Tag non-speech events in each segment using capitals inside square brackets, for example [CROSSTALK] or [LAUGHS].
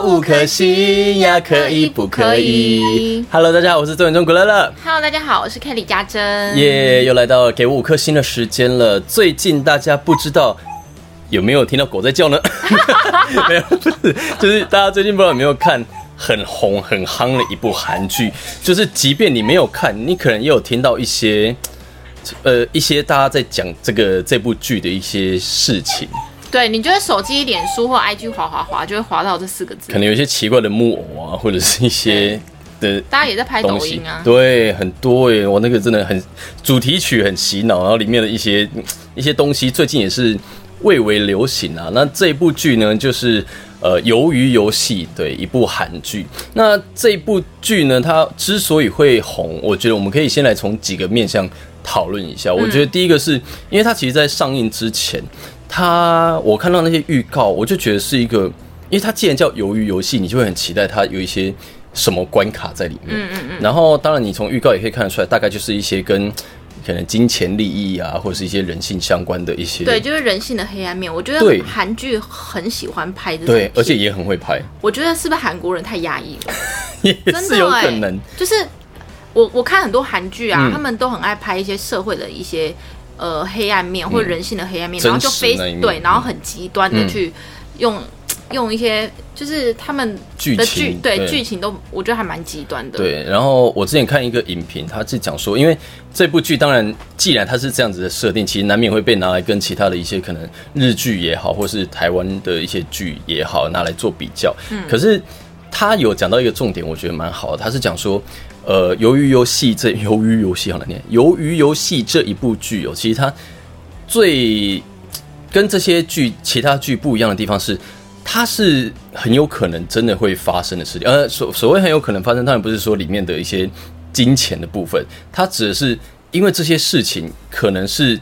五颗星呀，可以不可以？Hello，大家好，我是周文忠古乐乐。Hello，大家好，我是 Kelly 家珍。耶又来到给我五颗星的时间了。最近大家不知道有没有听到狗在叫呢？[LAUGHS] 没有，不是，就是大家最近不知道有没有看很红很夯的一部韩剧，就是即便你没有看，你可能也有听到一些。呃，一些大家在讲这个这部剧的一些事情，对，你觉得手机、脸书或 IG 滑滑滑，就会滑到这四个字可。能有一些奇怪的木偶啊，或者是一些的大家也在拍抖音啊，对，很多耶，我那个真的很主题曲很洗脑，然后里面的一些一些东西最近也是蔚为流行啊。那这部剧呢，就是呃《鱿鱼游戏》对一部韩剧。那这部剧呢，它之所以会红，我觉得我们可以先来从几个面向讨论一下。我觉得第一个是因为它其实在上映之前，它我看到那些预告，我就觉得是一个，因为它既然叫鱿鱼游戏，你就会很期待它有一些什么关卡在里面。嗯嗯嗯。然后当然你从预告也可以看得出来，大概就是一些跟可能金钱利益啊，或者是一些人性相关的一些。对，就是人性的黑暗面。我觉对得韩剧很喜欢拍这种对，而且也很会拍，我觉得是不是韩国人太压抑了？[LAUGHS] 也真的是有欸可能。就是我我看很多韩剧啊，嗯他们都很爱拍一些社会的一些呃黑暗面或者人性的黑暗面，真然后就非对，然后嗯很极端的嗯去用、[TSK] 用一些就是他们剧的情对对剧情都我觉得还蛮极端的。对，然后我之前看一个影评，他是讲说，因为这部剧当然，既然它是这样子的设定，其实难免会被拿来跟其他的一些可能日剧也好，或是台湾的一些剧也好，拿来做比较。嗯，可是他有讲到一个重点，我觉得蛮好的，他是讲说。呃，鱿鱼游戏这鱿鱼游戏好难念，鱿鱼游戏这一部剧哦，其实它最跟这些剧其他剧不一样的地方是，它是很有可能真的会发生的事情。呃，所所谓很有可能发生，当然不是说里面的一些金钱的部分，它指的是因为这些事情可能是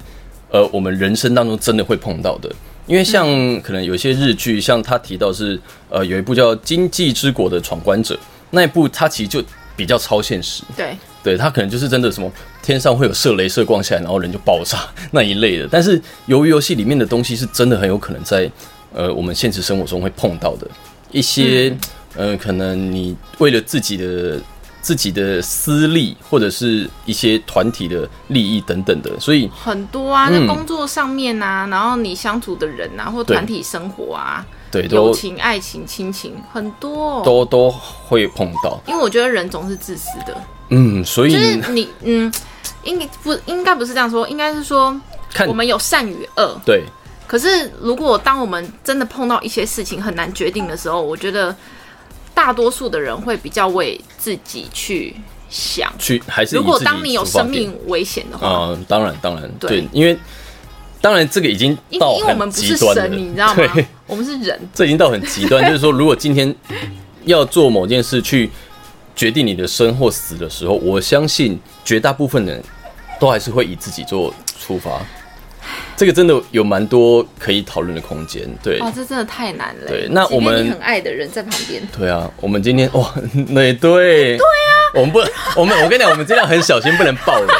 呃我们人生当中真的会碰到的。因为像可能有些日剧，像他提到是呃有一部叫《经济之国的闯关者》那一部，它其实就比较超现实。对。对，他可能就是真的什么天上会有射镭射光下来，然后人就爆炸那一类的。但是由于游戏里面的东西是真的很有可能在呃我们现实生活中会碰到的。一些、呃，可能你为了自己的自己的私利或者是一些团体的利益等等的，所以很多啊，嗯。在工作上面啊，然后你相处的人啊，或团体生活啊，对都友情、爱情、亲情很多、哦。都都会碰到。因为我觉得人总是自私的，嗯，所以就是你嗯，应该不应该不是这样说，应该是说我们有善与恶。对可是如果当我们真的碰到一些事情很难决定的时候，我觉得大多数的人会比较为自己去想。去还是如果当你有生命危险的话，嗯，当然当然对对，因为当然这个已经到因因为我们很不是神，你知道吗对，？我们是人，这已经到很极端，[LAUGHS] 就是说，如果今天要做某件事去决定你的生或死的时候，我相信绝大部分人都还是会以自己做出发。[SIGHS] 这个真的有蛮多可以讨论的空间，对。哇，这真的太难了。对那我们很爱的人在旁边，对啊，我们今天哇，那也对，对啊，我们不，我们我跟你讲，我们尽量很小心，不能爆雷，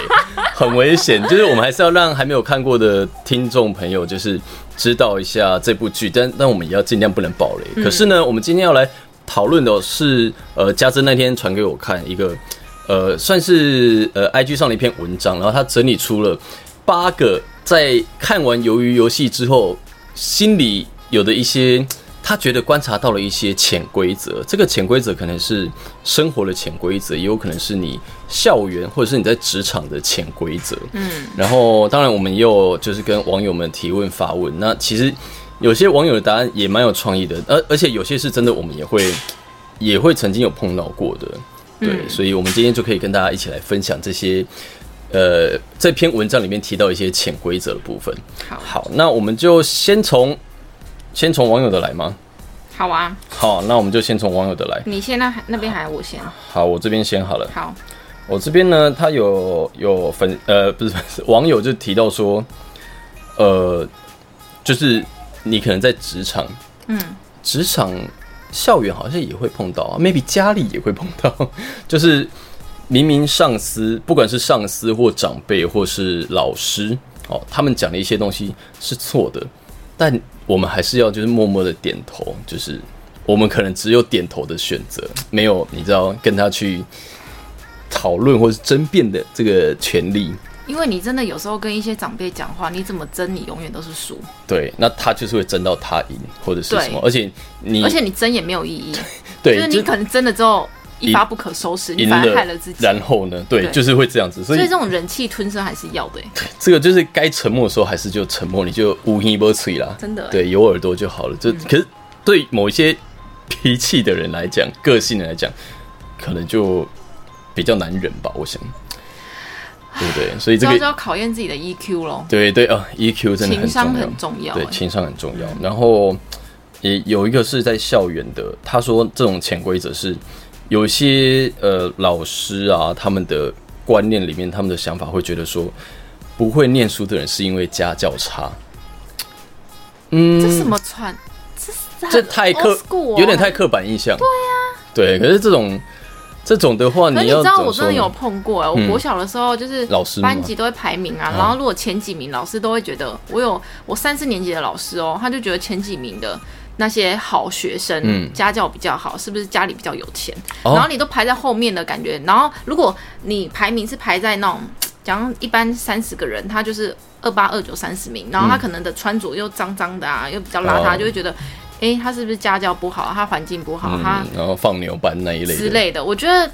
很危险。就是我们还是要让还没有看过的听众朋友，就是知道一下这部剧，但但我们也要尽量不能暴雷。可是呢，我们今天要来讨论的是，呃，嘉珍那天传给我看一个，呃，算是呃 IG 上的一篇文章，然后他整理出了八个在看完《鱿鱼游戏》之后，心里有的一些他觉得观察到了一些潜规则。这个潜规则可能是生活的潜规则，也有可能是你校园或者是你在职场的潜规则。嗯，然后当然我们也有就是跟网友们提问发问。那其实有些网友的答案也蛮有创意的，而而且有些是真的我们也会也会曾经有碰到过的。对，所以我们今天就可以跟大家一起来分享这些。呃，这篇文章里面提到一些潜规则的部分。好好，那我们就先从先从网友的来吗？好啊，好，那我们就先从网友的来。你先那那边还是我先？好，我这边先好了。好，我这边呢，他有有粉呃，不是不是 [LAUGHS] 网友就提到说，呃，就是你可能在职场，嗯，职场校园好像也会碰到啊，maybe 家里也会碰到，[LAUGHS] 就是明明上司，不管是上司或长辈或是老师，哦，他们讲的一些东西是错的，但我们还是要就是默默的点头，就是我们可能只有点头的选择，没有你知道跟他去讨论或是争辩的这个权利。因为你真的有时候跟一些长辈讲话，你怎么争，你永远都是输，对，那他就是会争到他赢或者是什么，而且你而且你争也没有意义，[LAUGHS] 对，就是你可能争了之后一发不可收拾，你反而害了自己。然后呢，对，对就是会这样子，所以这种忍气吞声还是要的欸，这个就是该沉默的时候还是就沉默，你就无音不吹啦，真的欸。对，有耳朵就好了。这可是对某一些脾气的人来讲，个性的人来讲，可能就比较难忍吧，我想，对不对？所以这个就要考验自己的 EQ 咯，对对啊，EQ 真的很情商重要很，重要对，欸。情商很重要。然后也有一个是在校园的，他说这种潜规则是有些呃老师啊，他们的观念里面，他们的想法会觉得说，不会念书的人是因为家教差。嗯，这什么传？这这太刻哦有点太刻板印象。对呀、对，可是这种这种的话，你要知道我真的有？碰过、欸，我嗯国小的时候就是老师班级都会排名啊，哦然后如果前几名，老师都会觉得我有我三四年级的老师哦，他就觉得前几名的那些好学生，嗯家教比较好，是不是家里比较有钱？哦然后你都排在后面的感觉，然后如果你排名是排在那种，讲一般三十个人，他就是二八二九三十名，然后他可能的穿着又脏脏的啊，又比较邋遢，哦就会觉得，诶，他是不是家教不好，他环境不好，他嗯，然后放牛班那一类，之类的。我觉得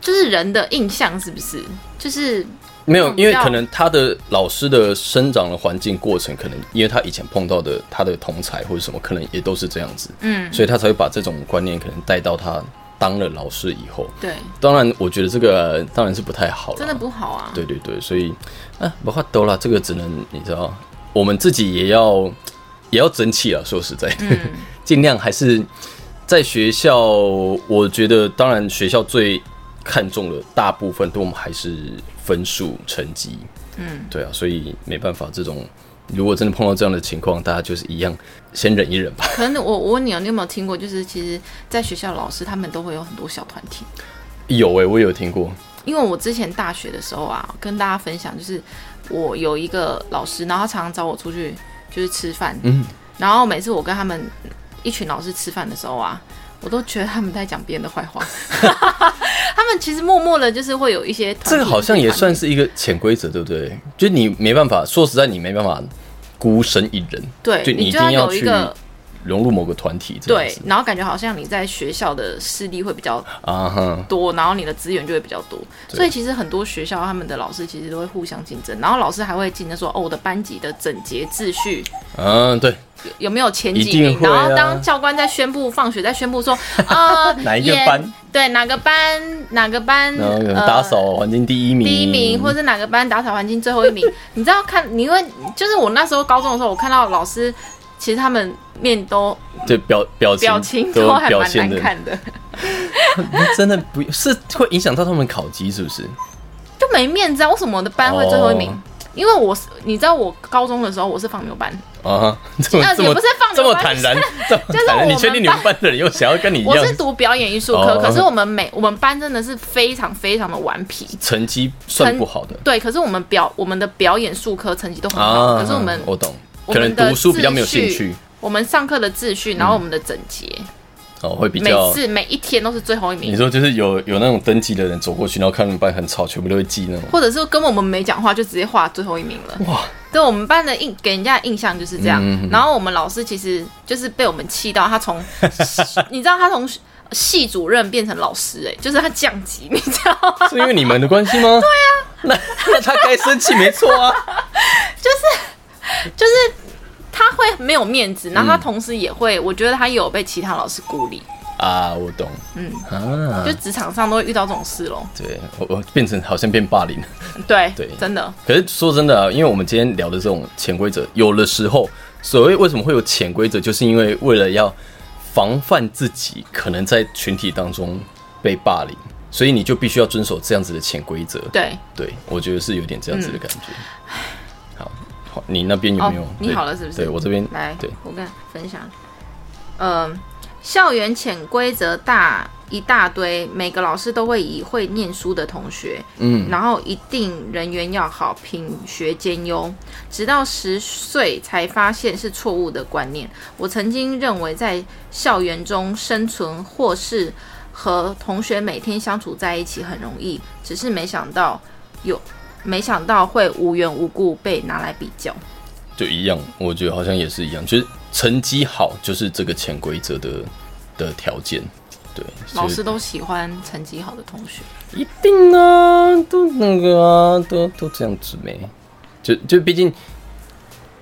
就是人的印象是不是？就是没有，因为可能他的老师的生长的环境过程，可能因为他以前碰到的他的同才或者什么，可能也都是这样子，嗯，所以他才会把这种观念可能带到他当了老师以后。对，当然，我觉得这个呃当然是不太好了，真的不好啊。对对对，所以啊，不话多了，这个只能你知道，我们自己也要也要争气啊。说实在 [LAUGHS] 尽量还是在学校，我觉得当然学校最看重的大部分对我们还是分数成绩。嗯，对啊，所以没办法，这种如果真的碰到这样的情况，大家就是一样，先忍一忍吧。可能我我问你啊，你有没有听过？就是其实，在学校老师他们都会有很多小团体。有诶、我有听过，因为我之前大学的时候啊，跟大家分享，就是我有一个老师，然后他常常找我出去就是吃饭，嗯，然后每次我跟他们一群老师吃饭的时候啊，我都觉得他们在讲别人的坏话。[LAUGHS] 他们其实默默的，就是会有一些这个好像也算是是一个潜规则，对不对？就你没办法，说实在，你没办法孤身一人，对，就你一定要去有一个融入某个团体，对然后感觉好像你在学校的势力会比较啊哈，多，然后你的资源就会比较多，所以其实很多学校他们的老师其实都会互相竞争，然后老师还会竞争说，哦，我的班级的整洁秩序嗯，对，有有没有前一几名，啊。然后当教官在宣布放学，在宣布说，[LAUGHS] 呃，哪一个班？对哪个班？哪个班，打扫环境第一名，第一名，或者哪个班打扫环境最后一名，你知道看，你会就是我那时候高中的时候，我看到老师。其实他们面都对表表情表情都都还蛮表现的，难看的，[LAUGHS] 真的不是会影响到他们考级，是不是？就没面子啊！为什么我的班会最后一名？哦因为我是你知道，我高中的时候我是放牛班，啊哈，这么这么呃也不是放这牛班么坦然，就是你确定你们班的人又想要跟你一样我是读表演艺术科，哦可是我们每我们班真的是非常非常的顽皮。成绩算不好的对，可是我们表我们的表演术科成绩都很好，啊？可是我们我懂，可能读书比较没有兴趣我们上课的秩序，然后我们的整洁，哦，会比较每。次每一天都是最后一名，你说就是有有那种登记的人走过去，然后看他们班很吵，全部都会记那种。或者是跟我们没讲话就直接画最后一名了。哇，对我们班的印给人家的印象就是这样。嗯然后我们老师其实就是被我们气到，他从 [LAUGHS] 你知道他从系主任变成老师、哎，就是他降级，你知道吗？是因为你们的关系吗？[LAUGHS] 对啊，那那他该生气没错啊。[LAUGHS] 就是他会没有面子，然后他同时也会，我觉得他也有被其他老师孤立，啊，我懂。嗯啊，就职场上都会遇到这种事咯。对我我变成好像变霸凌了。[LAUGHS] 对对真的，可是说真的啊，因为我们今天聊的这种潜规则，有的时候所谓为什么会有潜规则，就是因为为了要防范自己可能在群体当中被霸凌，所以你就必须要遵守这样子的潜规则。对。对，我觉得是有点这样子的感觉。你那边有没有？哦你好了是不是对我这边来，对，我跟分享，嗯、校园潜规则大一大堆，每个老师都会以会念书的同学，嗯，然后一定人缘要好，品学兼优。直到十岁才发现是错误的观念。我曾经认为在校园中生存或是和同学每天相处在一起很容易，只是没想到有，没想到会无缘无故被拿来比较。就一样，我觉得好像也是一样，就是成绩好就是这个潜规则的的条件。对，老就是师都喜欢成绩好的同学。一定啊，都那个啊，都都这样子没？就就毕竟，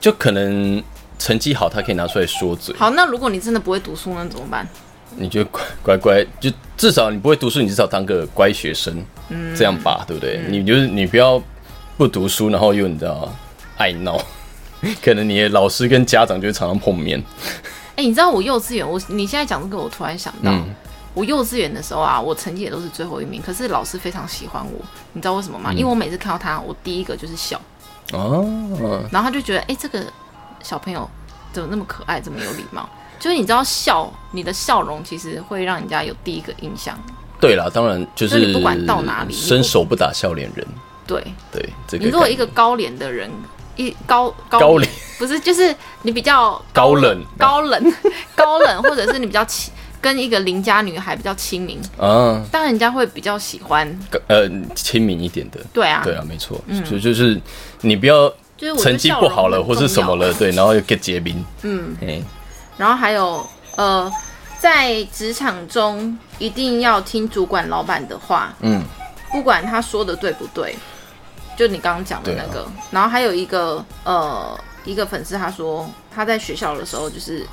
就可能成绩好，他可以拿出来说嘴。好，那如果你真的不会读书，那怎么办？你就乖乖乖，就至少你不会读书，你至少当个乖学生，嗯，这样吧，对不对？你就是你不要不读书，然后又你知道爱闹，[LAUGHS] 可能你的老师跟家长就会常常碰面。哎、你知道我幼稚园，我你现在讲这个，我突然想到，嗯我幼稚园的时候啊，我成绩也都是最后一名，可是老师非常喜欢我，你知道为什么吗？因为我每次看到他，我第一个就是笑，哦，然后他就觉得，哎、这个小朋友怎么那么可爱，这么有礼貌？就是你知道笑，你的笑容其实会让人家有第一个印象。对啦，当然就就是你不管到哪里伸手不打笑脸人。对。对，这个你如果一个高脸的人，一高高高脸。不是，就是你比较高冷。高冷 [LAUGHS] 高冷，或者是你比较亲，跟一个邻家女孩比较亲民，啊，当然人家会比较喜欢。呃亲民一点的，对啊，对啊，没错，就就是你不要就是我成绩不好了或是什么了，对，然后又 get 结冰，嗯，哎，然后还有呃，在职场中一定要听主管、老板的话，嗯，不管他说的对不对，就你刚刚讲的那个。然后还有一个呃，一个粉丝他说他在学校的时候就是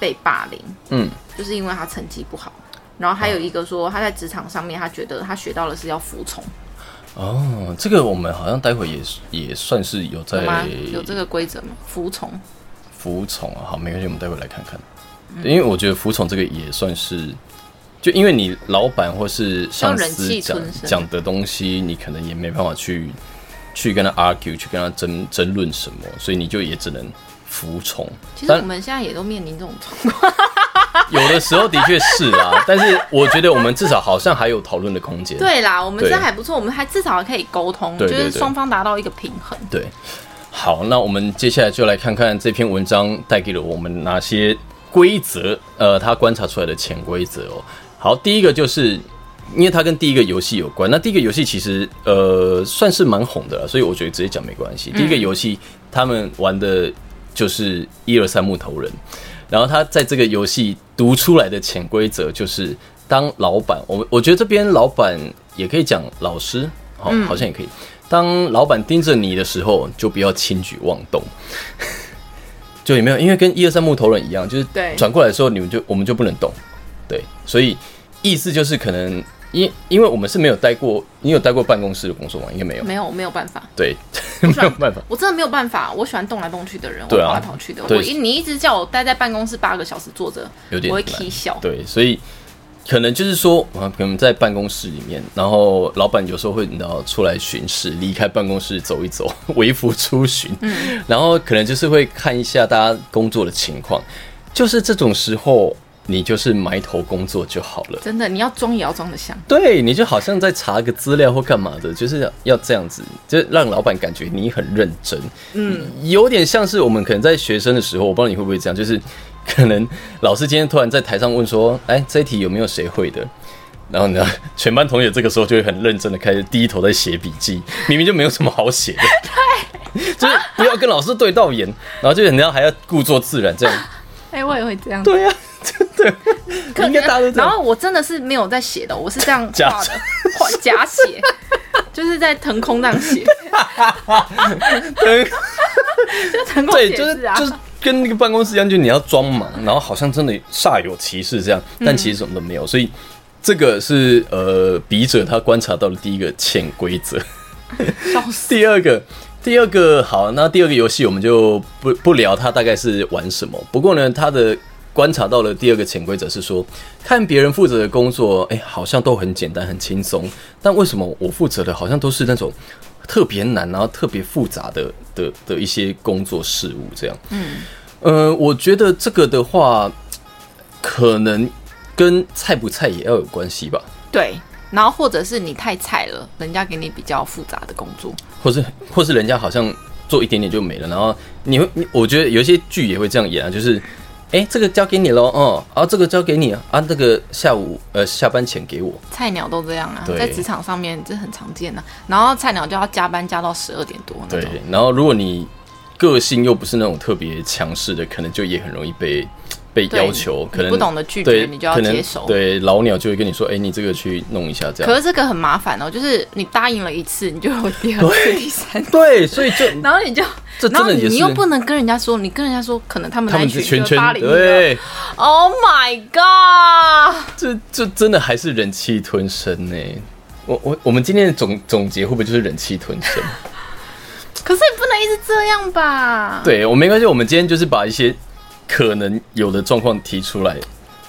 被霸凌，嗯，就是因为他成绩不好。然后还有一个说他在职场上面，他觉得他学到的是要服从，哦，这个我们好像待会也也算是有在有这个规则吗？服从，服从啊，好，没关系，我们待会来看看，嗯因为我觉得服从这个也算是。就因为你老板或是上司讲讲的东西，你可能也没办法去去跟他 argue，去跟他争争论什么，所以你就也只能服从。其实我们现在也都面临这种状况。[LAUGHS] 有的时候的确是啦，[LAUGHS] 但是我觉得我们至少好像还有讨论的空间。对啦，我们对这还不错，我们还至少还可以沟通，就是双方达到一个平衡。对，好，那我们接下来就来看看这篇文章带给了我们哪些规则，呃，他观察出来的潜规则哦。好，第一个就是。因为它跟第一个游戏有关，那第一个游戏其实呃算是蛮红的了，所以我觉得直接讲没关系。第一个游戏他们玩的就是一二三木头人，然后他在这个游戏读出来的潜规则就是，当老板，我我觉得这边老板也可以讲老师，好、好像也可以。当老板盯着你的时候，就不要轻举妄动。[LAUGHS] 就有没有？因为跟一二三木头人一样，就是对转过来的时候，你们就我们就不能动。对，所以意思就是可能因因为我们是没有待过，你有待过办公室的工作吗？应该没有。没有，我没有办法，对，没有办法。[LAUGHS] 我真的没有办法。我喜欢动来动去的人，我跑来跑去的。对我一你一直叫我待在办公室八个小时坐着，我会有点难踢笑。对，所以可能就是说，啊，可能在办公室里面，然后老板有时候会你知道出来巡视，离开办公室走一走，[LAUGHS] 微服出巡，嗯，然后可能就是会看一下大家工作的情况，就是这种时候，你就是埋头工作就好了。真的，你要装也要装得像。对你就好像在查个资料或干嘛的，就是要要这样子，就让老板感觉你很认真。嗯，有点像是我们可能在学生的时候，我不知道你会不会这样，就是可能老师今天突然在台上问说：“哎，这一题有没有谁会的？”然后呢，[LAUGHS] 全班同学这个时候就会很认真的开始低头在写笔记，明明就没有什么好写的，[LAUGHS] 对，[LAUGHS] 就是不要跟老师对到眼，然后就人家还要故作自然这样，哎、我也会这样。对呀、真的，可应该大家都这样。然后我真的是没有在写的，我是这样假画的，画假写，就是在腾空那样写，就腾空对，写就是字啊。就是跟那个办公室一样，就你要装忙，然后好像真的煞有其事这样，但其实什么都没有。所以这个是呃笔者他观察到的第一个潜规则。[LAUGHS] 第二个，第二个好，那第二个游戏我们就不不聊它大概是玩什么。不过呢，他的观察到的第二个潜规则是说，看别人负责的工作，哎、好像都很简单很轻松，但为什么我负责的好像都是那种特别难，然后特别复杂的的的一些工作事务这样？嗯，呃，我觉得这个的话，可能跟菜不菜也要有关系吧？对，然后或者是你太菜了，人家给你比较复杂的工作，或是或是人家好像做一点点就没了，然后你会，你我觉得有些剧也会这样演啊，就是，哎、这个交给你喽，哦，啊，这个交给你啊，那，这个下午呃下班前给我，菜鸟都这样啊，在职场上面这很常见啊。然后菜鸟就要加班加到十二点多那对。，然后如果你个性又不是那种特别强势的，可能就也很容易被被要求，可能不懂得拒绝，你就要接受对，老鸟就会跟你说，哎、你这个去弄一下这样。可是这个很麻烦哦，就是你答应了一次，你就有第二次、第三次，对，所以就 [LAUGHS] 然后你就，真的你又不能跟人家说，你跟人家说，可能他们他那一群们是圈圈就八零对，，Oh my god！这这真的还是忍气吞声呢。我我我们今天的总总结会不会就是忍气吞声？[LAUGHS] 可是你不能一直这样吧？，对我没关系，我们今天就是把一些可能有的状况提出来，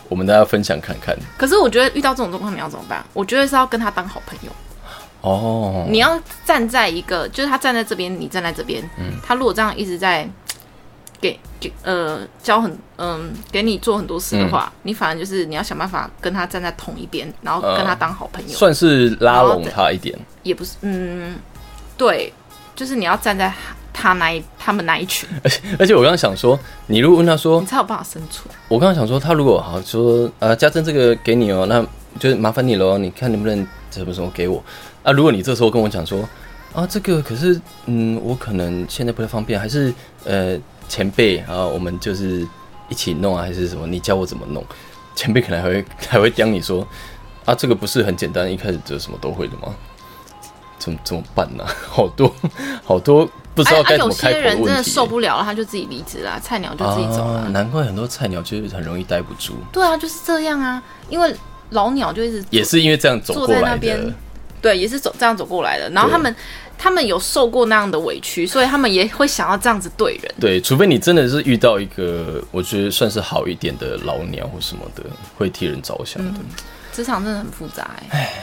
我们大家分享看看。可是我觉得遇到这种状况你要怎么办？我觉得是要跟他当好朋友。哦，你要站在一个，就是他站在这边，你站在这边。嗯他如果这样一直在给给呃教很嗯、给你做很多事的话，嗯你反而就是你要想办法跟他站在同一边，然后跟他当好朋友。算是拉拢他一点。也不是嗯，对，就是你要站在他那一他们那一群，而且而且我刚刚想说，你如果问他说你，才有办法生存。我刚刚想说，他如果好说，呃，家珍这个给你哦，那就是麻烦你喽，你看能不能什么什么给我啊？如果你这时候跟我讲说，啊，这个可是，嗯，我可能现在不太方便，还是呃前辈啊，我们就是一起弄啊，还是什么？你教我怎么弄？前辈可能还会 [LAUGHS] 还会刁你说，啊，这个不是很简单，一开始就什么都会的吗？怎么怎么办呢、[LAUGHS] 好多好多不知道有该怎么开些人真的。受不了了，他就自己离职了，菜鸟就自己走了。啊，难怪很多菜鸟就是很容易待不住。对啊，就是这样啊，因为老鸟就一直也是因为这样走过来的。对，也是走这样走过来的。然后他们他们有受过那样的委屈，所以他们也会想要这样子对人。对，除非你真的是遇到一个我觉得算是好一点的老鸟或什么的，会替人着想的。职场真的很复杂哎、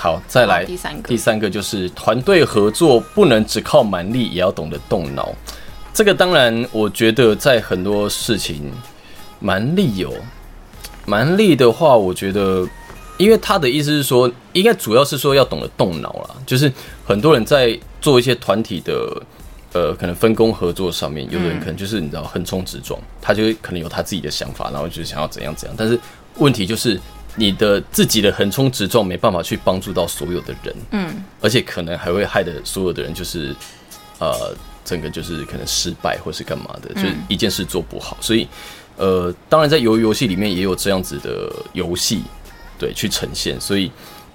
好，再来第三个第三个就是团队合作不能只靠蛮力，也要懂得动脑。这个当然，我觉得在很多事情，蛮力有蛮力的话，我觉得，因为他的意思是说，应该主要是说要懂得动脑啦，就是很多人在做一些团体的。呃，可能分工合作上面，有的人可能就是你知道横冲直撞，他就可能有他自己的想法，然后就是想要怎样怎样。但是问题就是你的自己的横冲直撞没办法去帮助到所有的人，嗯，而且可能还会害得所有的人就是呃，整个就是可能失败或是干嘛的，就是一件事做不好。所以呃，当然在游游戏里面也有这样子的游戏，对，去呈现。所以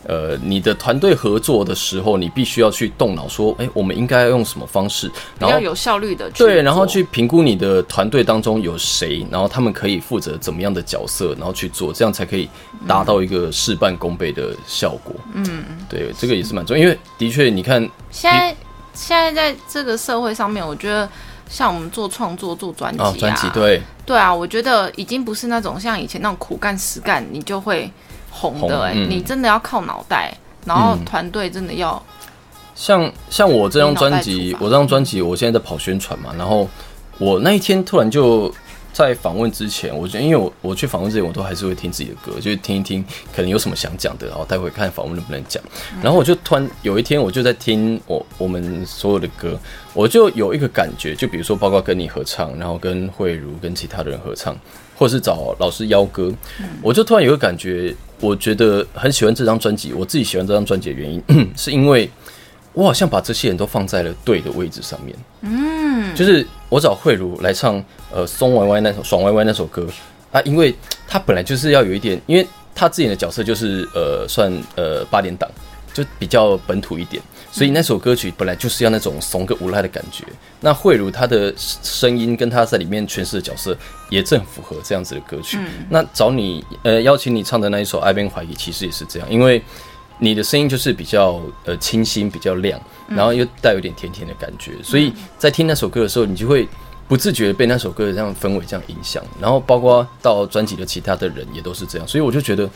呃，你的团队合作的时候，你必须要去动脑，说，哎、我们应该要用什么方式，比然后较有效率的去对，然后去评估你的团队当中有谁，然后他们可以负责怎么样的角色，然后去做，这样才可以达到一个事半功倍的效果。嗯，对，这个也是蛮重要，因为的确，你看，现在现在在这个社会上面，我觉得像我们做创作、做专辑啊，专辑对，对啊，我觉得已经不是那种像以前那种苦干实干你就会红红的哎、嗯。你真的要靠脑袋，然后嗯。团队真的要像像我这张专辑我这张专辑，我现在在跑宣传嘛，然后我那一天突然就在访问之前，我觉得因为我我去访问之前，我都还是会听自己的歌，就是听一听，可能有什么想讲的，然后待会看访问能不能讲。然后我就突然有一天，我就在听我我们所有的歌，我就有一个感觉，就比如说包括跟你合唱，然后跟慧茹跟其他的人合唱，或是找老师邀歌，我就突然有个感觉，我觉得很喜欢这张专辑。我自己喜欢这张专辑的原因，[CLEARS THROAT] 是因为我好像把这些人都放在了对的位置上面。嗯，就是我找慧茹来唱呃松歪歪那首爽歪歪那首歌啊，因为她本来就是要有一点，因为她自己的角色就是呃算呃八点档，就比较本土一点，所以那首歌曲本来就是要那种怂个无赖的感觉。那慧茹她的声音跟她在里面诠释的角色也正符合这样子的歌曲。那找你呃邀请你唱的那一首《爱边怀疑》，其实也是这样，因为你的声音就是比较呃清新、比较亮，然后又带有点甜甜的感觉，所以在听那首歌的时候，你就会不自觉被那首歌的这样氛围这样影响，然后包括到专辑的其他的人也都是这样，所以我就觉得。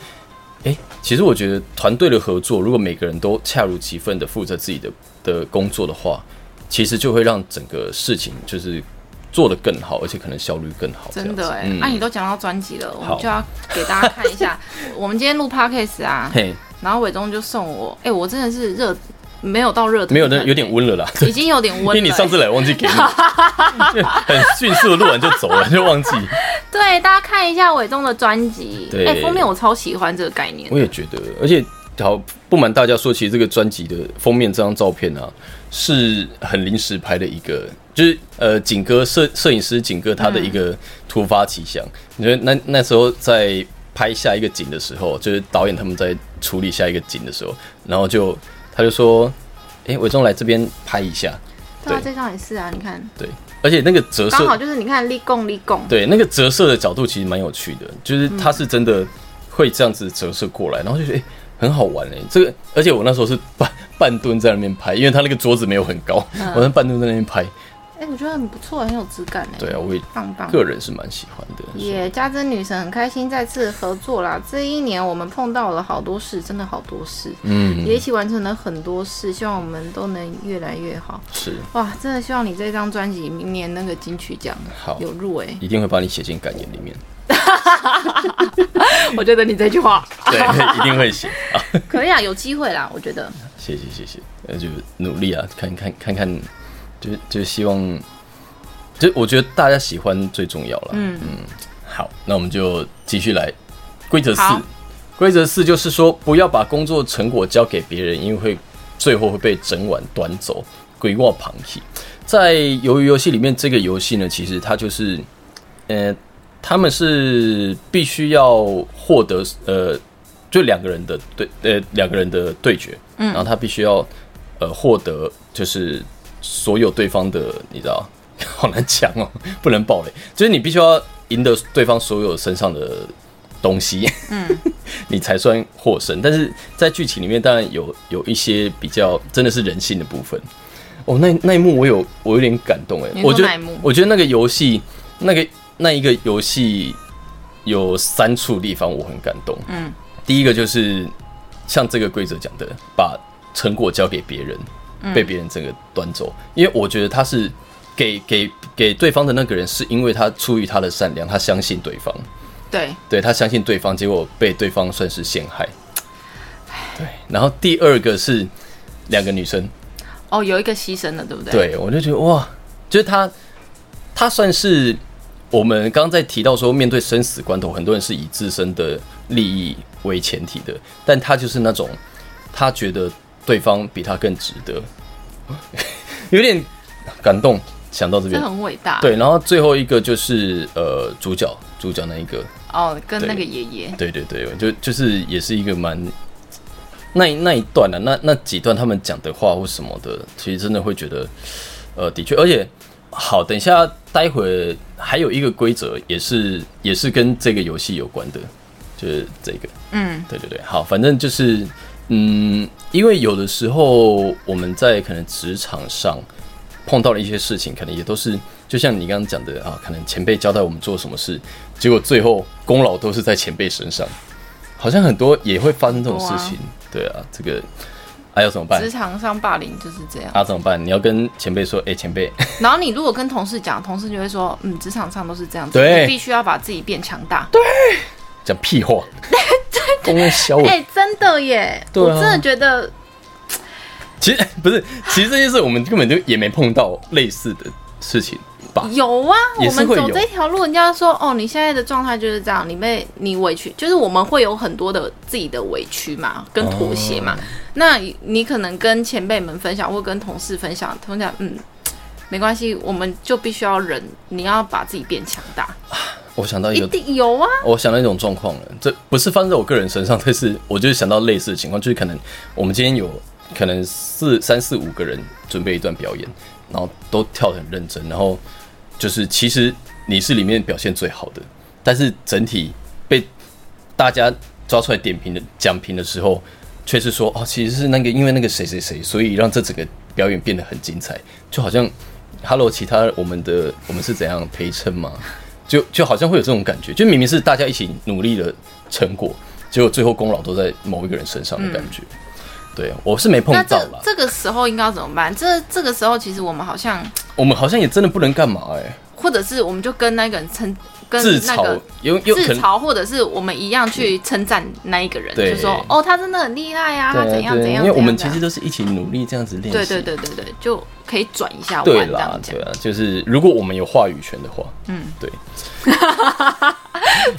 诶，其实我觉得团队的合作，如果每个人都恰如其分的负责自己的的工作的话，其实就会让整个事情就是做得更好，而且可能效率更好。真的哎、嗯那、你都讲到专辑了，我们就要给大家看一下。[LAUGHS] 我们今天录 podcast 啊，嘿，然后伟忠就送我，哎、我真的是热，没有到热没有的，有点温了啦。已经有点温了、因为你上次来忘记给你，就 [LAUGHS] 很迅速的录完就走了，就忘记。对大家看一下伟忠的专辑，对。哎、封面我超喜欢这个概念我，也觉得，而且好不瞒大家说，其实这个专辑的封面这张照片啊，是很临时拍的一个，就是呃景哥摄摄影师景哥他的一个突发奇想。你觉得那那时候在拍下一个景的时候，就是导演他们在处理下一个景的时候，然后就他就说：“哎、伟忠来这边拍一下。”对这张也是啊，你看，对，而且那个折射刚好就是你看立贡立贡，对，那个折射的角度其实蛮有趣的，就是它是真的会这样子折射过来，然后就觉得、欸、很好玩哎、这个而且我那时候是半半蹲在那边拍，因为他那个桌子没有很高，我在半蹲在那边拍。哎、我觉得很不错，很有质感哎，对啊，我也棒棒。个人是蛮喜欢的。也，家珍女神很开心再次合作啦！这一年我们碰到了好多事，真的好多事，嗯，也一起完成了很多事，希望我们都能越来越好。是哇，真的希望你这张专辑明年那个金曲奖好，有入围。一定会把你写进感言里面。[LAUGHS] 我觉得你这句话 [LAUGHS] 对，一定会写啊。[LAUGHS] 可以啊，有机会啦，我觉得。谢谢谢谢，那就努力啊，看看看看，就就希望，就我觉得大家喜欢最重要了。嗯好，那我们就继续来规则四。规则四就是说，不要把工作成果交给别人，因为会最后会被整碗端走。鬼话旁体，在鱿鱼游戏里面，这个游戏呢，其实它就是，呃，他们是必须要获得呃，就两个人的对呃两个人的对决，嗯然后他必须要呃获得就是所有对方的，你知道，[LAUGHS] 好难讲哦，[LAUGHS] 不能暴雷，就是你必须要赢得对方所有身上的东西，嗯，[LAUGHS] 你才算获胜。但是在剧情里面，当然有有一些比较真的是人性的部分。哦，那那一幕我有我有点感动哎我觉得我觉得那个游戏那个那一个游戏有三处地方我很感动。嗯，第一个就是像这个规则讲的，把成果交给别人，嗯被别人整个端走，因为我觉得他是给给给对方的那个人，是因为他出于他的善良，他相信对方，对，对他相信对方，结果被对方算是陷害。对，然后第二个是两个女生，哦，有一个牺牲了，对不对？，对我就觉得哇，就是他，他算是我们刚刚在提到说，面对生死关头，很多人是以自身的利益为前提的，但他就是那种他觉得对方比他更值得，[LAUGHS] 有点感动。想到这这边，很伟大。，对，然后最后一个就是呃主角，主角那一个，哦，跟那个爷爷，对对对，就就是也是一个蛮那一那一段啊，那那几段他们讲的话或什么的，其实真的会觉得，呃，的确，而且好，等一下待会还有一个规则，也是也是跟这个游戏有关的，就是这个，嗯，对对对，好，反正就是，嗯，因为有的时候我们在可能职场上碰到了一些事情，可能也都是就像你刚刚讲的啊，可能前辈交代我们做什么事，结果最后功劳都是在前辈身上，[LAUGHS] 好像很多也会发生这种事情，对啊，这个还、要怎么办职？场上霸凌就是这样。啊，怎么办？你要跟前辈说，哎、前辈，[LAUGHS] 然后你如果跟同事讲，同事就会说，嗯，职场上都是这样子，对你必须要把自己变强大。对讲屁话，[LAUGHS] 公共消我哎、真的耶，对啊我真的觉得其实 [LAUGHS] 不是，其实这件事我们根本就也没碰到类似的事情吧？有啊。我们走这条路，人家说，哦，你现在的状态就是这样，你被你委屈，就是我们会有很多的自己的委屈嘛，跟妥协嘛。哦那你可能跟前辈们分享，或跟同事分享，同讲，嗯。没关系，我们就必须要忍，你要把自己变强大，我想到一一个定有啊。我想到一种状况了，这不是发生在我个人身上，但是我就是想到类似的情况，就是可能我们今天有可能四三四五个人准备一段表演，然后都跳得很认真，然后就是其实你是里面表现最好的，但是整体被大家抓出来点评的讲评的时候，却是说哦，其实是那个因为那个谁谁谁，所以让这整个表演变得很精彩，就好像 Hello，其他我们的我们是怎样陪衬吗？就就好像会有这种感觉，就明明是大家一起努力的成果，结果最后功劳都在某一个人身上的感觉。对，我是没碰到啦。这这个时候应该要怎么办？这这个时候其实我们好像我们好像也真的不能干嘛哎、或者是我们就跟那个人称跟自嘲那个，有有。自嘲，或者是我们一样去称赞那一个人，就说哦，他真的很厉害啊，怎样怎样，因为我们其实都是一起努力这样子练习。对对对对对，就可以转一下对弯这啦对。啊，就是如果我们有话语权的话，嗯，对。[LAUGHS]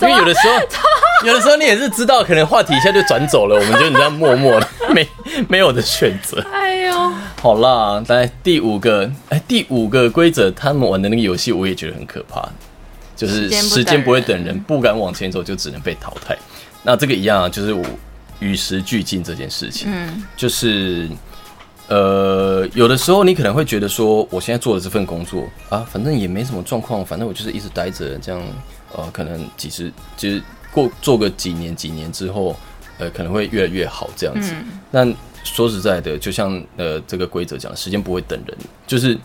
因为有的时候，[LAUGHS] 有的时候你也是知道，可能话题一下就转走了，我们就你这样默默的没没有的选择。哎呦，好啦，来第五个，哎，第五个规则，他们玩的那个游戏，我也觉得很可怕，就是时间不会等等人，不敢往前走，就只能被淘汰。那这个一样啊，就是我与时俱进这件事情，嗯就是呃，有的时候你可能会觉得说，我现在做的这份工作啊，反正也没什么状况，反正我就是一直待着，这样呃，可能几十就是过做个几年几年之后，呃，可能会越来越好这样子。嗯但说实在的，就像呃这个规则讲，时间不会等人，就是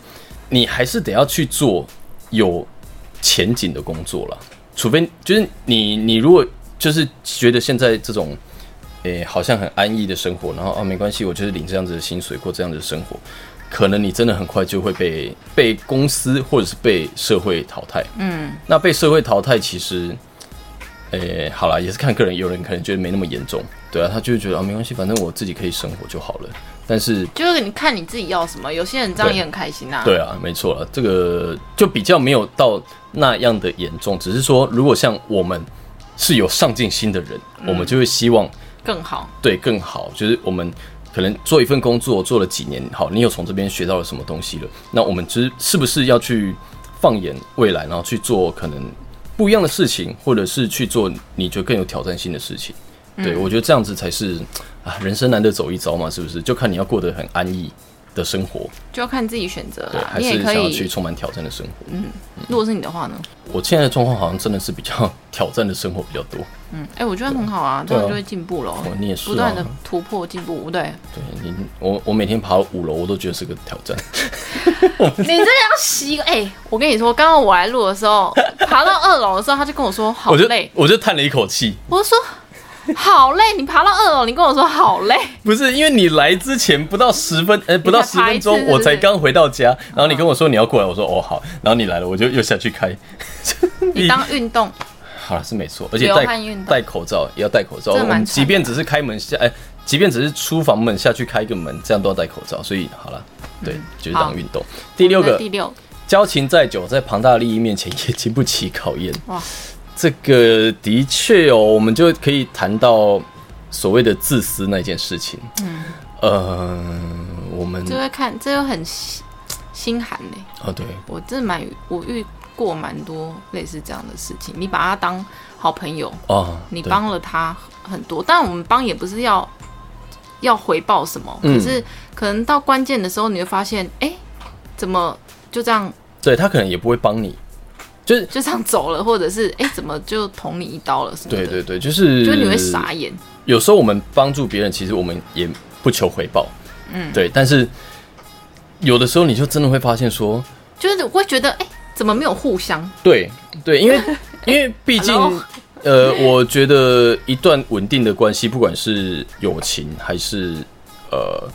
你还是得要去做有前景的工作了。除非就是你你如果就是觉得现在这种诶、好像很安逸的生活，然后啊没关系，我就是领这样子的薪水过这样子的生活，可能你真的很快就会被被公司或者是被社会淘汰。嗯，那被社会淘汰，其实，诶、好啦，也是看个人，有人可能觉得没那么严重，对啊，他就会觉得啊没关系，反正我自己可以生活就好了。但是，就是你看你自己要什么，有些人这样也很开心啊。对啊，没错了，这个就比较没有到那样的严重，只是说，如果像我们是有上进心的人，我们就会希望更好。对更好，就是我们可能做一份工作做了几年，好，你有从这边学到了什么东西了？那我们只是不是要去放眼未来，然后去做可能不一样的事情，或者是去做你觉得更有挑战性的事情？对、我觉得这样子才是啊，人生难得走一遭嘛，是不是？就看你要过得很安逸的生活，就要看自己选择对，还是想要去，充满挑战的生活。嗯如果是你的话呢？我现在的状况好像真的是比较 [LAUGHS] 挑战的生活比较多。嗯，哎、我觉得很好啊，这样就会进步了哦，你也是啊不断的突破进步。对，对你，我我每天爬五楼，我都觉得是个挑战。[LAUGHS] 你这个要洗。哎、我跟你说，刚刚我来录的时候，爬到二楼的时候，他就跟我说好 [LAUGHS] 我就累，我就叹了一口气，我就说 [LAUGHS] 好累。你爬到二楼，你跟我说好累，不是因为你来之前不到十分，呃，不到十分钟我才刚回到家，然后你跟我说你要过来，我说哦好，然后你来了，我就又下去开。[LAUGHS] 你当运动，好了是没错，而且流戴戴口罩也要戴口罩，我们即便只是开门下，哎、即便只是出房门下去开个门，这样都要戴口罩，所以好了，对，就是当好运动。第六个第六，交情再久，在庞大的利益面前 [LAUGHS] 也经不起考验。哇，这个的确哦，我们就可以谈到所谓的自私那件事情。嗯，呃，我们就会看，这又很心心寒嘞。哦，对，我真的蛮我遇过蛮多类似这样的事情。你把他当好朋友，哦，你帮了他很多，但我们帮也不是要要回报什么，嗯可是可能到关键的时候，你会发现，哎、怎么就这样对他可能也不会帮你，就是就这样走了，或者是哎、怎么就捅你一刀了什么的？对对对，就是就是你会傻眼。有时候我们帮助别人，其实我们也不求回报，嗯，对，但是有的时候你就真的会发现说，就是我会觉得，哎、怎么没有互相？对对，因为 [LAUGHS] 因为毕竟 Hello？呃，我觉得一段稳定的关系，不管是友情还是呃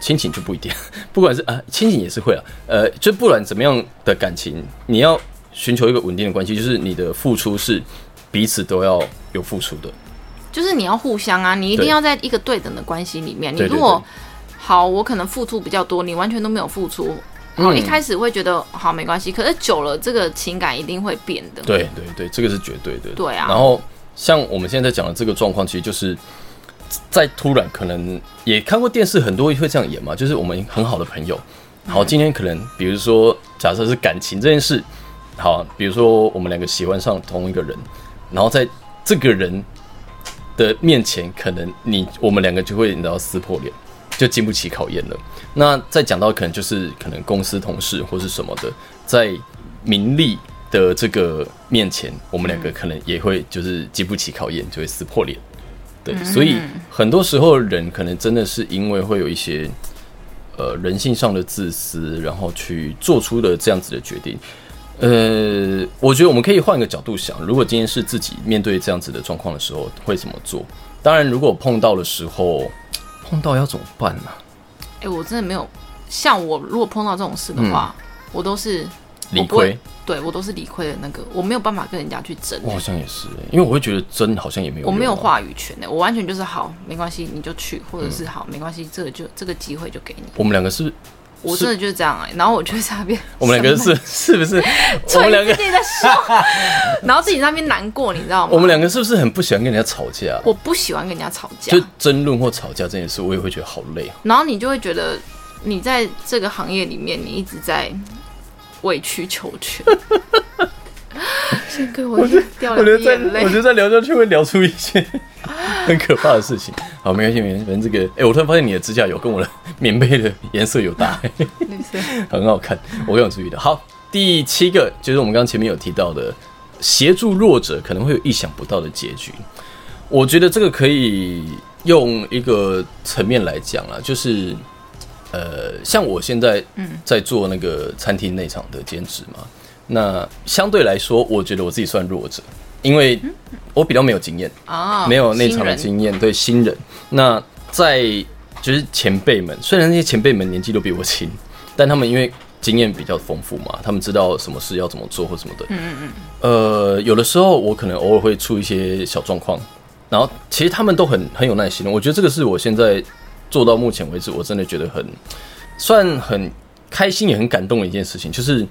亲情就不一定，[LAUGHS] 不管是啊亲情也是会啊，呃，就不管怎么样的感情，你要寻求一个稳定的关系，就是你的付出是彼此都要有付出的，就是你要互相啊，你一定要在一个对等的关系里面。你如果好，我可能付出比较多，你完全都没有付出。然后一开始会觉得好没关系，可是久了，这个情感一定会变的。对对对，这个是绝对的。对啊然后像我们现在讲的这个状况，其实就是在突然可能也看过电视，很多会这样演嘛，就是我们很好的朋友，好，今天可能比如说假设是感情这件事，好，比如说我们两个喜欢上同一个人，然后在这个人的面前，可能你我们两个就会你知道撕破脸。就经不起考验了。那再讲到可能就是可能公司同事或是什么的，在名利的这个面前，我们两个可能也会就是经不起考验，就会撕破脸。对，所以很多时候人可能真的是因为会有一些呃人性上的自私，然后去做出了这样子的决定。呃，我觉得我们可以换个角度想，如果今天是自己面对这样子的状况的时候，会怎么做？当然，如果碰到的时候，碰到要怎么办呢、哎、我真的没有像我如果碰到这种事的话，嗯我都是理亏，对我都是理亏的那个，我没有办法跟人家去争。我好像也是，因为我会觉得争好像也没有啊，我没有话语权的，我完全就是好，没关系，你就去，或者是好，没关系，这个就这个机会就给你。我们两个，是我真的就是这样哎、然后我就在那边，我们两个是是不是？[LAUGHS] 我们两个自己在笑，然后自己在那边难过，你知道吗？我们两个是不是很不喜欢跟人家吵架？我不喜欢跟人家吵架就，争论或吵架这件事，我也会觉得好累。然后你就会觉得你在这个行业里面，你一直在委曲求全。[LAUGHS] [LAUGHS] 先给我掉我觉得再我觉。得再聊下去会聊出一些很可怕的事情。好，没关系，没关系。反正这个，哎、我突然发现你的指甲油跟我的 [LAUGHS] 棉被的颜色有搭，[LAUGHS] 绿色很好看，我有注意的。好，第七个就是我们刚刚前面有提到的，协助弱者可能会有意想不到的结局。我觉得这个可以用一个层面来讲啊，就是呃，像我现在在做那个餐厅内场的兼职嘛，那相对来说，我觉得我自己算弱者，因为我比较没有经验。啊，没有内场的经验，对新人。那在就是前辈们，虽然那些前辈们年纪都比我轻，但他们因为经验比较丰富嘛，他们知道什么事要怎么做或什么的。嗯嗯嗯。呃，有的时候我可能偶尔会出一些小状况，然后其实他们都很很有耐心的。我觉得这个是我现在做到目前为止，我真的觉得很算很开心也很感动的一件事情，就是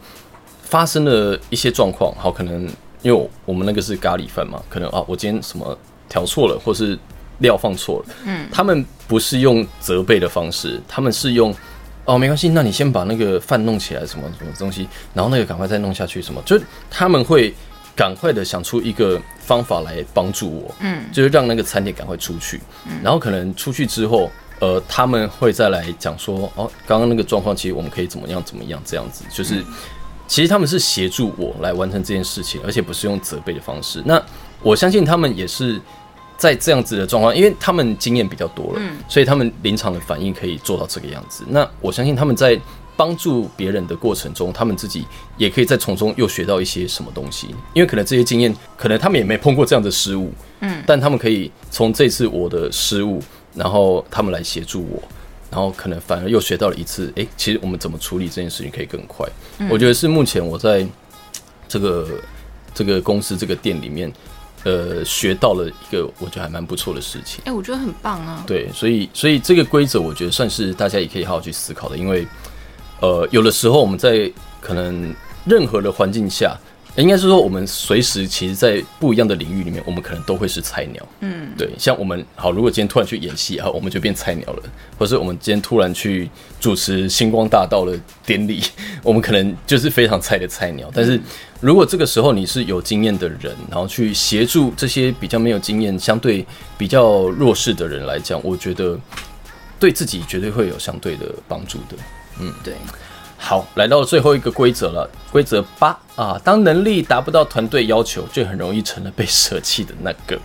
发生了一些状况，好，可能因为我我们那个是咖喱饭嘛，可能啊，我今天什么调错了，或是料放错了，嗯，他们不是用责备的方式，他们是用哦没关系，那你先把那个饭弄起来，什么什么东西，然后那个赶快再弄下去，什么，就是他们会赶快的想出一个方法来帮助我，嗯，就是让那个餐点赶快出去，然后可能出去之后。呃，他们会再来讲说，哦，刚刚那个状况，其实我们可以怎么样怎么样这样子，就是其实他们是协助我来完成这件事情，而且不是用责备的方式。那我相信他们也是在这样子的状况，因为他们经验比较多了，所以他们临场的反应可以做到这个样子。那我相信他们在帮助别人的过程中，他们自己也可以在从中又学到一些什么东西，因为可能这些经验，可能他们也没碰过这样的失误，嗯，但他们可以从这次我的失误，然后他们来协助我。然后可能反而又学到了一次，诶，其实我们怎么处理这件事情可以更快。我觉得是目前我在这个这个公司这个店里面，呃，学到了一个我觉得还蛮不错的事情。哎、我觉得很棒啊。对，所以所以这个规则，我觉得算是大家也可以好好去思考的，因为呃，有的时候我们在可能任何的环境下，应该是说我们随时其实，在不一样的领域里面，我们可能都会是菜鸟。嗯，对，像我们好，如果今天突然去演戏啊，我们就变菜鸟了，或是我们今天突然去主持星光大道的典礼，我们可能就是非常菜的菜鸟。但是如果这个时候你是有经验的人，然后去协助这些比较没有经验、相对比较弱势的人来讲，我觉得对自己绝对会有相对的帮助的。嗯对，好，来到最后一个规则了，规则八啊，当能力达不到团队要求，就很容易成了被舍弃的那个。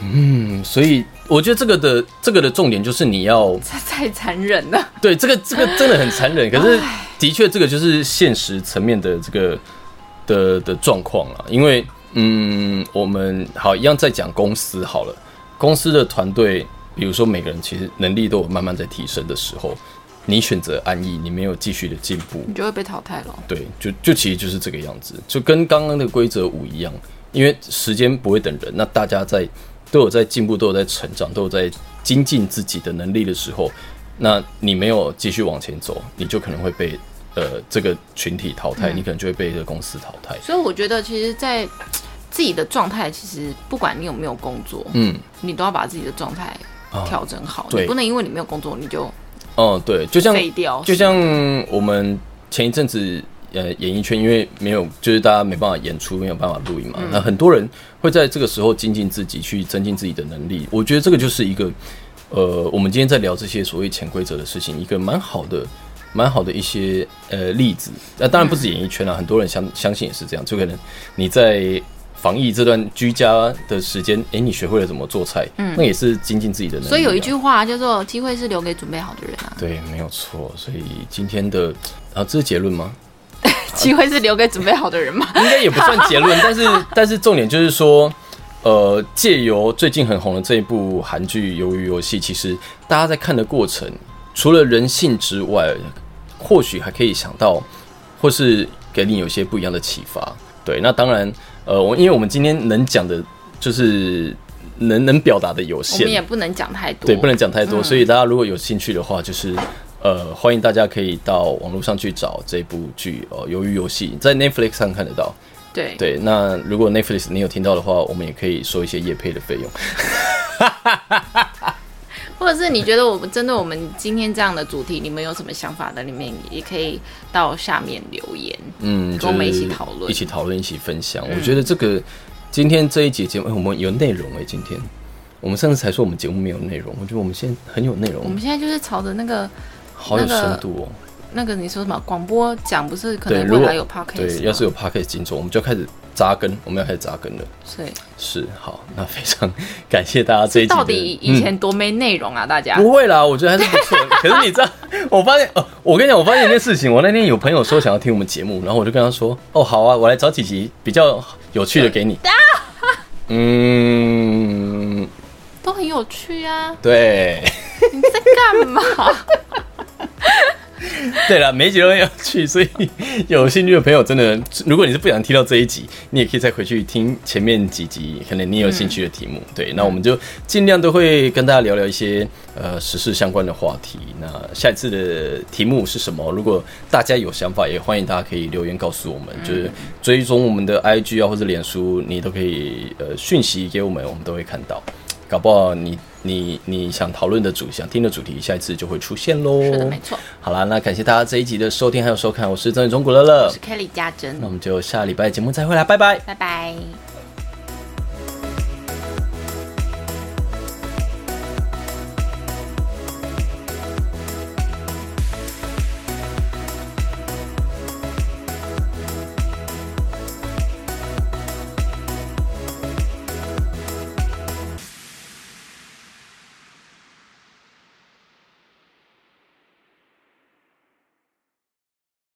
嗯，所以我觉得这个的这个的重点就是你要 [LAUGHS] 太太残忍了。对这个这个真的很残忍，[LAUGHS] 可是的确这个就是现实层面的这个的的状况了，因为嗯，我们好一样在讲公司好了，公司的团队，比如说每个人其实能力都有慢慢在提升的时候，你选择安逸，你没有继续的进步，你就会被淘汰了。对，就就其实就是这个样子，就跟刚刚的规则五一样，因为时间不会等人，那大家在都有在进步，都有在成长，都有在精进自己的能力的时候，那你没有继续往前走，你就可能会被呃这个群体淘汰，你可能就会被这个公司淘汰。所以我觉得，其实，在自己的状态，其实不管你有没有工作，嗯，你都要把自己的状态调整好。对你不能因为你没有工作，你就哦，对，就像废掉。就像我们前一阵子呃演艺圈，因为没有就是大家没办法演出，没有办法录音嘛，那很多人会在这个时候精进自己，去增进自己的能力。我觉得这个就是一个呃，我们今天在聊这些所谓潜规则的事情，一个蛮好的。蛮好的一些呃例子，那、当然不止演艺圈啊，很多人相相信也是这样，就可能你在防疫这段居家的时间，诶，你学会了怎么做菜，嗯，那也是精进自己的能力啊、所以有一句话叫做“机会是留给准备好的人啊，对，没有错。所以今天的啊，这是结论吗？[LAUGHS] 机会是留给准备好的人吗。[LAUGHS] 应该也不算结论，但是 [LAUGHS] 但是重点就是说，呃，借由最近很红的这一部韩剧《鱿鱼游戏》，其实大家在看的过程，除了人性之外，或许还可以想到，或是给你有些不一样的启发。对，那当然，呃，我因为我们今天能讲的，就是能能表达的有限我们，也不能讲太多，对，不能讲太多，嗯所以大家如果有兴趣的话，就是呃，欢迎大家可以到网络上去找这部剧哦，《鱿鱼游戏》在 Netflix 上看得到。对对，那如果 Netflix 你有听到的话，我们也可以收一些业配的费用。[LAUGHS] 或者是你觉得我们针对我们今天这样的主题，你们有什么想法的，里面也可以到下面留言。嗯，跟我们一起就是讨论一起讨论，一起分享。嗯我觉得这个今天这一节节目，哎我们有内容哎、今天我们上次才说我们节目没有内容，我觉得我们现在很有内容我们，现在就是朝着那个好有深度哦。那个你说什么广播讲，不是可能未来有 podcast 对，要是有 podcast 进驻，我们就开始扎根，我们要开始扎根了。所以是好，那非常 [LAUGHS] 感谢大家这一集。到底以前多没内容啊，大家嗯、不会啦，我觉得还是不错。[LAUGHS] 可是你知道，我发现哦，我跟你讲，我发现一件事情，我那天有朋友说想要听我们节目，然后我就跟他说，哦，好啊，我来找几集比较有趣的给你。嗯，都很有趣啊！对，你在干嘛？[LAUGHS] 对了，每一集都很有趣，所以有兴趣的朋友真的，如果你是不想听到这一集，你也可以再回去听前面几集，可能你有兴趣的题目。对，那我们就尽量都会跟大家聊聊一些呃时事相关的话题。那下一次的题目是什么？如果大家有想法，也欢迎大家可以留言告诉我们，就是追踪我们的 IG 啊或者脸书，你都可以呃讯息给我们，我们都会看到。搞不好你你你想讨论的主想听的主题，下一次就会出现喽。是的，没错。好啦，那感谢大家这一集的收听还有收看，我是曾宇中古乐乐我是，Kelly 家珍那，我们就下礼拜节目再会啦，拜拜。拜拜。